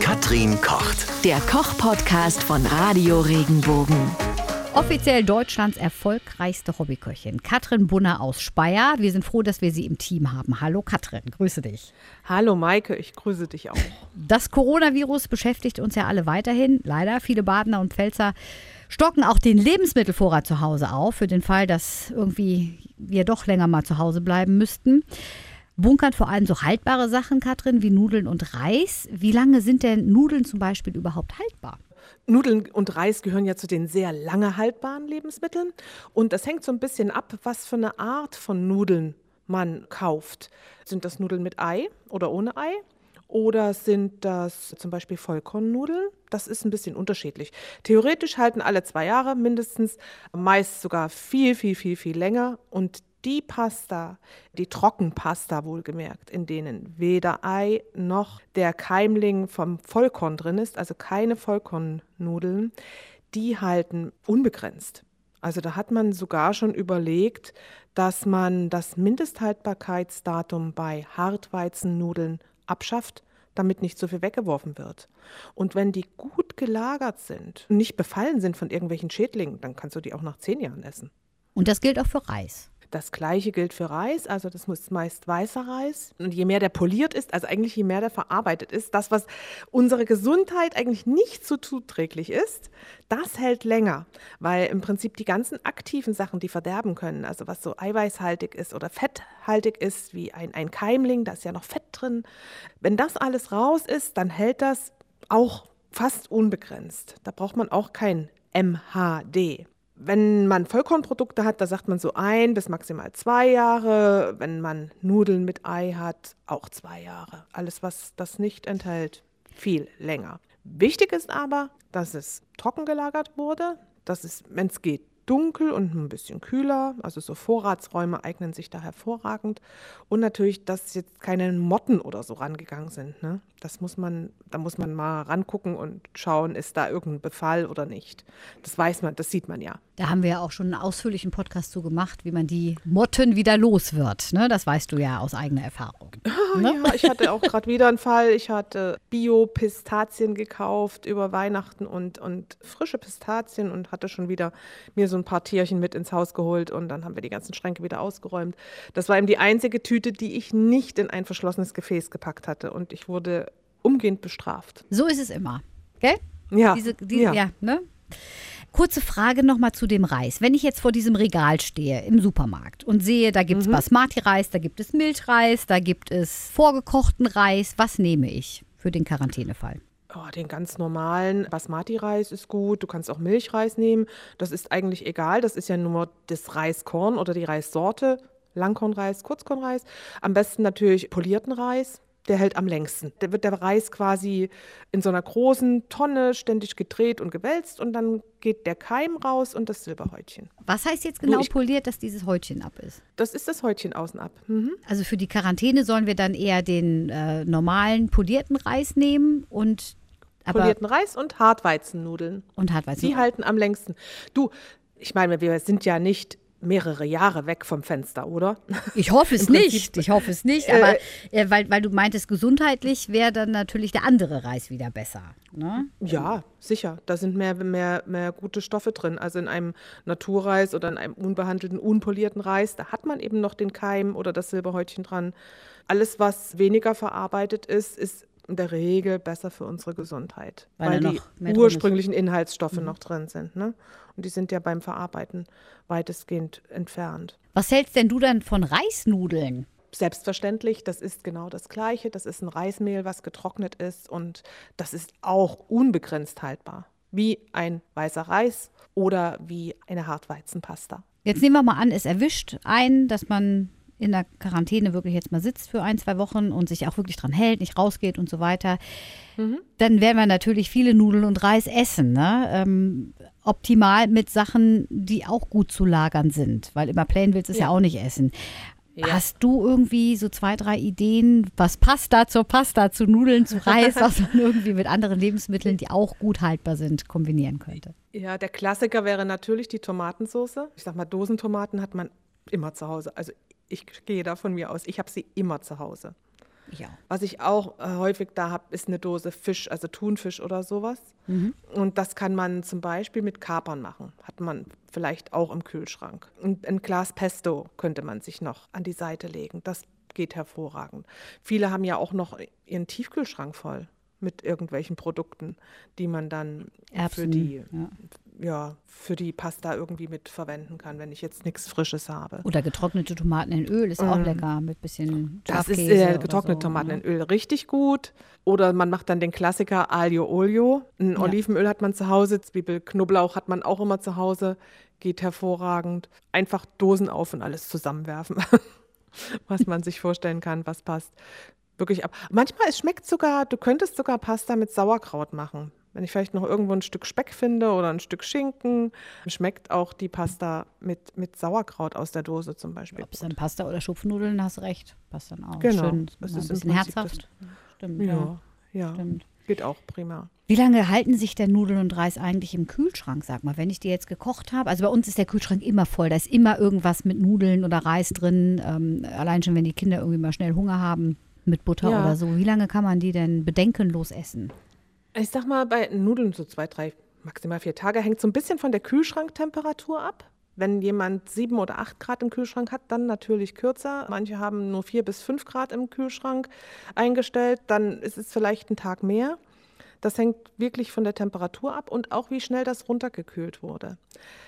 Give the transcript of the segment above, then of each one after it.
Katrin kocht. Der Koch-Podcast von Radio Regenbogen. Offiziell Deutschlands erfolgreichste Hobbyköchin, Katrin Bunner aus Speyer. Wir sind froh, dass wir sie im Team haben. Hallo Katrin, grüße dich. Hallo Maike, ich grüße dich auch. Das Coronavirus beschäftigt uns ja alle weiterhin. Leider, viele Badener und Pfälzer stocken auch den Lebensmittelvorrat zu Hause auf, für den Fall, dass irgendwie wir doch länger mal zu Hause bleiben müssten. Bunkern vor allem so haltbare Sachen, Katrin, wie Nudeln und Reis. Wie lange sind denn Nudeln zum Beispiel überhaupt haltbar? Nudeln und Reis gehören ja zu den sehr lange haltbaren Lebensmitteln. Und das hängt so ein bisschen ab, was für eine Art von Nudeln man kauft. Sind das Nudeln mit Ei oder ohne Ei? Oder sind das zum Beispiel Vollkornnudeln? Das ist ein bisschen unterschiedlich. Theoretisch halten alle zwei Jahre mindestens, meist sogar viel, viel, viel, viel länger. Und die Pasta, die Trockenpasta wohlgemerkt, in denen weder Ei noch der Keimling vom Vollkorn drin ist, also keine Vollkornnudeln, die halten unbegrenzt. Also da hat man sogar schon überlegt, dass man das Mindesthaltbarkeitsdatum bei Hartweizennudeln abschafft, damit nicht so viel weggeworfen wird. Und wenn die gut gelagert sind und nicht befallen sind von irgendwelchen Schädlingen, dann kannst du die auch nach zehn Jahren essen. Und das gilt auch für Reis. Das gleiche gilt für Reis, also das muss meist weißer Reis. Und je mehr der poliert ist, also eigentlich je mehr der verarbeitet ist, das, was unserer Gesundheit eigentlich nicht so zuträglich ist, das hält länger, weil im Prinzip die ganzen aktiven Sachen, die verderben können, also was so eiweißhaltig ist oder fetthaltig ist, wie ein, ein Keimling, da ist ja noch Fett drin, wenn das alles raus ist, dann hält das auch fast unbegrenzt. Da braucht man auch kein MHD. Wenn man Vollkornprodukte hat, da sagt man so ein bis maximal zwei Jahre. Wenn man Nudeln mit Ei hat, auch zwei Jahre. Alles, was das nicht enthält, viel länger. Wichtig ist aber, dass es trocken gelagert wurde, dass es, wenn es geht, dunkel und ein bisschen kühler. Also so Vorratsräume eignen sich da hervorragend. Und natürlich, dass jetzt keine Motten oder so rangegangen sind. Ne? Das muss man, da muss man mal rangucken und schauen, ist da irgendein Befall oder nicht. Das weiß man, das sieht man ja. Da haben wir ja auch schon einen ausführlichen Podcast zu gemacht, wie man die Motten wieder los wird. Ne? Das weißt du ja aus eigener Erfahrung. Ne? Ja, ich hatte auch gerade wieder einen Fall. Ich hatte Bio-Pistazien gekauft über Weihnachten und, und frische Pistazien und hatte schon wieder mir so ein paar Tierchen mit ins Haus geholt und dann haben wir die ganzen Schränke wieder ausgeräumt. Das war eben die einzige Tüte, die ich nicht in ein verschlossenes Gefäß gepackt hatte und ich wurde umgehend bestraft. So ist es immer. Gell? Ja. Diese, diese, ja. ja ne? Kurze Frage nochmal zu dem Reis. Wenn ich jetzt vor diesem Regal stehe im Supermarkt und sehe, da gibt es Basmati-Reis, da gibt es Milchreis, da gibt es vorgekochten Reis, was nehme ich für den Quarantänefall? Oh, den ganz normalen Basmati-Reis ist gut. Du kannst auch Milchreis nehmen. Das ist eigentlich egal. Das ist ja nur das Reiskorn oder die Reissorte. Langkornreis, Kurzkornreis. Am besten natürlich polierten Reis. Der hält am längsten. Da wird der Reis quasi in so einer großen Tonne ständig gedreht und gewälzt und dann geht der Keim raus und das Silberhäutchen. Was heißt jetzt genau ich- poliert, dass dieses Häutchen ab ist? Das ist das Häutchen außen ab. Mhm. Also für die Quarantäne sollen wir dann eher den äh, normalen polierten Reis nehmen und Polierten Reis und Hartweizennudeln. und Hartweizen. Die halten am längsten. Du, ich meine, wir sind ja nicht mehrere Jahre weg vom Fenster, oder? Ich hoffe es nicht. Ich hoffe es nicht. Aber äh, weil, weil du meintest, gesundheitlich wäre dann natürlich der andere Reis wieder besser. Ne? Ja, sicher. Da sind mehr, mehr, mehr gute Stoffe drin. Also in einem Naturreis oder in einem unbehandelten, unpolierten Reis, da hat man eben noch den Keim oder das Silberhäutchen dran. Alles, was weniger verarbeitet ist, ist in der Regel besser für unsere Gesundheit, Weil weil, die. Mhm. ursprünglichen Inhaltsstoffe noch drin sind. Ne? Und die sind ja beim Verarbeiten weitestgehend entfernt. Was hältst denn du dann von Reisnudeln? Selbstverständlich, das ist genau das Gleiche. Das ist ein Reismehl, was getrocknet ist und das ist auch unbegrenzt haltbar. Wie ein weißer Reis oder wie eine Hartweizenpasta. Jetzt nehmen wir mal an, es erwischt einen, dass man in der Quarantäne wirklich jetzt mal sitzt für ein, zwei Wochen und sich auch wirklich dran hält, nicht rausgeht und so weiter. Dann werden wir natürlich viele Nudeln und Reis essen. Ne? Ähm, optimal mit Sachen, die auch gut zu lagern sind, weil immer plain willst du es ja. Ja. auch nicht essen. Ja. Hast du irgendwie so zwei, drei Ideen, was Pasta zur Pasta, zu Nudeln, zu Reis, was man irgendwie mit anderen Lebensmitteln, die auch gut haltbar sind, kombinieren könnte? Ja, der Klassiker wäre natürlich die Tomatensauce. Ich sag mal, Dosentomaten hat man immer zu Hause. Also ich gehe da von mir aus, ich habe sie immer zu Hause. Ja. Was ich auch äh, häufig da habe, ist eine Dose Fisch, also Thunfisch oder sowas. Mhm. Und das kann man zum Beispiel mit Kapern machen. Hat man vielleicht auch im Kühlschrank. Und ein Glas Pesto könnte man sich noch an die Seite legen. Das geht hervorragend. Viele haben ja auch noch ihren Tiefkühlschrank voll mit irgendwelchen Produkten, die man dann für Erbsen, die, ja. Ja, für die Pasta irgendwie mit verwenden kann, wenn ich jetzt nichts Frisches habe. Oder getrocknete Tomaten in Öl ist auch lecker mit bisschen Das ist äh, getrocknete so, Tomaten ne? in Öl richtig gut. Oder man macht dann den Klassiker Aglio Olio. Ein Olivenöl hat man zu Hause, Zwiebel, Knoblauch hat man auch immer zu Hause. Geht hervorragend. Einfach Dosen auf und alles zusammenwerfen, was man sich vorstellen kann, was passt. Wirklich ab. Manchmal, es schmeckt sogar, du könntest sogar Pasta mit Sauerkraut machen. Wenn ich vielleicht noch irgendwo ein Stück Speck finde oder ein Stück Schinken, schmeckt auch die Pasta mit, mit Sauerkraut aus der Dose zum Beispiel. Ob es dann Pasta oder Schupfnudeln, hast recht. Passt dann auch. Genau. Schön, Das mal ist ein bisschen herzhaft. Stimmt, ja. Ja, ja. Stimmt. Geht auch prima. Wie lange halten sich denn Nudeln und Reis eigentlich im Kühlschrank, sag mal, wenn ich die jetzt gekocht habe? Also bei uns ist der Kühlschrank immer voll. Da ist immer irgendwas mit Nudeln oder Reis drin. Ähm, allein schon, wenn die Kinder irgendwie mal schnell Hunger haben mit Butter Ja. oder so. Wie lange kann man die denn bedenkenlos essen? Ich sag mal, bei Nudeln so zwei, drei, maximal vier Tage hängt so ein bisschen von der Kühlschranktemperatur ab. Wenn jemand sieben oder acht Grad im Kühlschrank hat, dann natürlich kürzer. Manche haben nur vier bis fünf Grad im Kühlschrank eingestellt, dann ist es vielleicht ein Tag mehr. Das hängt wirklich von der Temperatur ab und auch wie schnell das runtergekühlt wurde.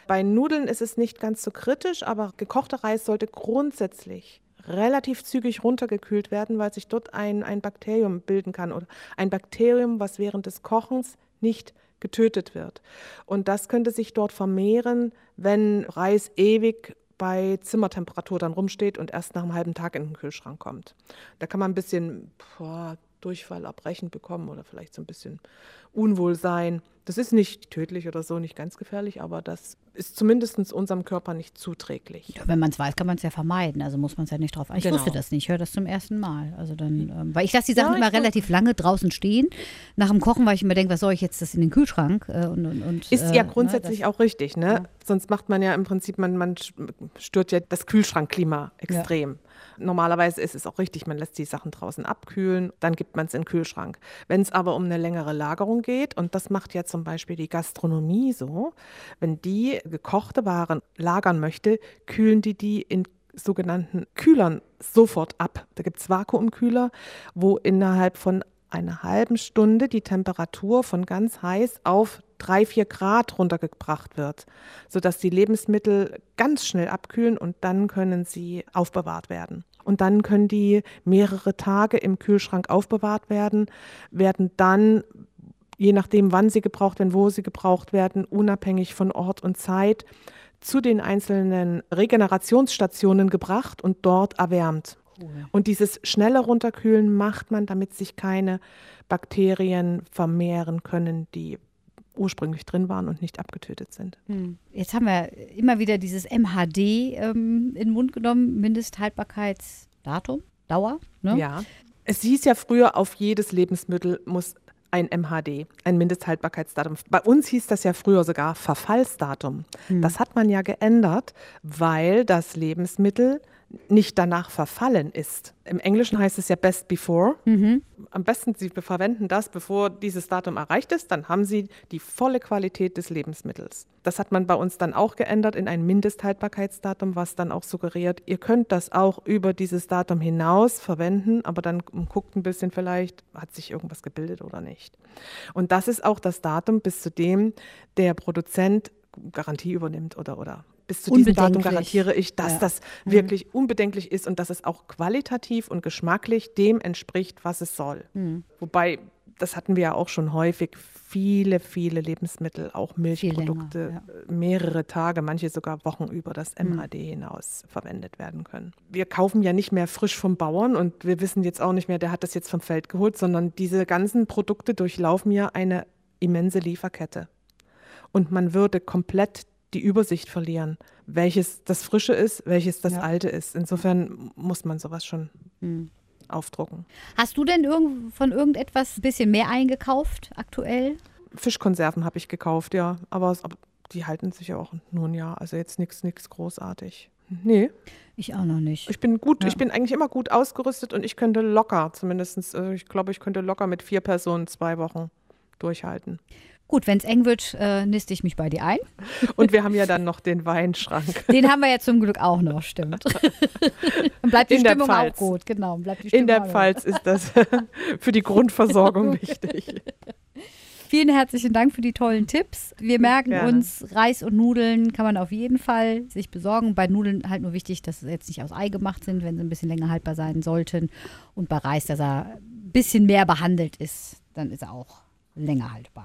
Bei Nudeln ist es nicht ganz so kritisch, aber gekochter Reis sollte grundsätzlich relativ zügig runtergekühlt werden, weil sich dort ein, ein Bakterium bilden kann oder ein Bakterium, was während des Kochens nicht getötet wird. Und das könnte sich dort vermehren, wenn Reis ewig bei Zimmertemperatur dann rumsteht und erst nach einem halben Tag in den Kühlschrank kommt. Da kann man ein bisschen boah, Durchfall abbrechen bekommen oder vielleicht so ein bisschen Unwohlsein. Das ist nicht tödlich oder so, nicht ganz gefährlich, aber das ist zumindest unserem Körper nicht zuträglich. Ja, wenn man es weiß, kann man es ja vermeiden. Also muss man es ja nicht drauf. Ich Genau. wusste das nicht. Ich höre das zum ersten Mal. Also dann, ähm, weil ich lasse die Sachen Ja, immer relativ lange draußen stehen. Nach dem Kochen, weil ich immer denke, was soll ich jetzt das in den Kühlschrank? Äh, und, und, und, Ist äh, ja ne, grundsätzlich auch richtig, ne? Sonst macht man ja im Prinzip, man, man stört ja das Kühlschrankklima extrem. Normalerweise ist es auch richtig, man lässt die Sachen draußen abkühlen, dann gibt man es in den Kühlschrank. Wenn es aber um eine längere Lagerung geht, und das macht ja zum Beispiel die Gastronomie so, wenn die gekochte Waren lagern möchte, kühlen die die in sogenannten Kühlern sofort ab. Da gibt es Vakuumkühler, wo innerhalb von einer halben Stunde die Temperatur von ganz heiß auf drei, vier Grad runtergebracht wird, sodass die Lebensmittel ganz schnell abkühlen und dann können sie aufbewahrt werden. Und dann können die mehrere Tage im Kühlschrank aufbewahrt werden, werden dann, je nachdem, wann sie gebraucht werden, wo sie gebraucht werden, unabhängig von Ort und Zeit, zu den einzelnen Regenerationsstationen gebracht und dort erwärmt. Und dieses schnelle Runterkühlen macht man, damit sich keine Bakterien vermehren können, die ursprünglich drin waren und nicht abgetötet sind. Jetzt haben wir immer wieder dieses MHD ähm, in den Mund genommen, Mindesthaltbarkeitsdatum, Dauer. Ne? Ja. Es hieß ja früher, auf jedes Lebensmittel muss ein MHD, ein Mindesthaltbarkeitsdatum. Bei uns hieß das ja früher sogar Verfallsdatum. Das hat man ja geändert, weil das Lebensmittel nicht danach verfallen ist. Im Englischen heißt es ja best before. Am besten, Sie verwenden das, bevor dieses Datum erreicht ist, dann haben Sie die volle Qualität des Lebensmittels. Das hat man bei uns dann auch geändert in ein Mindesthaltbarkeitsdatum, was dann auch suggeriert, ihr könnt das auch über dieses Datum hinaus verwenden, aber dann guckt ein bisschen vielleicht, hat sich irgendwas gebildet oder nicht. Und das ist auch das Datum, bis zu dem der Produzent Garantie übernimmt oder, oder bis zu diesem Datum garantiere ich, dass Ja. das wirklich unbedenklich ist und dass es auch qualitativ und geschmacklich dem entspricht, was es soll. Wobei, das hatten wir ja auch schon häufig, viele, viele Lebensmittel, auch Milchprodukte, länger, äh, mehrere Tage, manche sogar Wochen über das MHD hinaus verwendet werden können. Wir kaufen ja nicht mehr frisch vom Bauern und wir wissen jetzt auch nicht mehr, der hat das jetzt vom Feld geholt, sondern diese ganzen Produkte durchlaufen ja eine immense Lieferkette. Und man würde komplett die Übersicht verlieren, welches das Frische ist, welches das Ja. Alte ist. Insofern muss man sowas schon aufdrucken. Hast du denn irgend, von irgendetwas ein bisschen mehr eingekauft aktuell? Fischkonserven habe ich gekauft, ja, aber, aber die halten sich ja auch nur ein Jahr, also jetzt nichts nichts großartig. Nee, Ich auch noch nicht. ich bin gut, Ja. ich bin eigentlich immer gut ausgerüstet und ich könnte locker, zumindest, äh, ich glaube, ich könnte locker mit vier Personen zwei Wochen durchhalten. Gut, wenn es eng wird, äh, niste ich mich bei dir ein. Und wir haben ja dann noch den Weinschrank. Den haben wir ja zum Glück auch noch, stimmt. Dann bleibt die In der Stimmung auch gut, genau. Bleibt die Stimmung In der. Pfalz ist das für die Grundversorgung wichtig. Vielen herzlichen Dank für die tollen Tipps. Wir merken Gerne. uns, Reis und Nudeln kann man auf jeden Fall sich besorgen. Bei Nudeln halt nur wichtig, dass sie jetzt nicht aus Ei gemacht sind, wenn sie ein bisschen länger haltbar sein sollten. Und bei Reis, dass er ein bisschen mehr behandelt ist, dann ist er auch länger haltbar.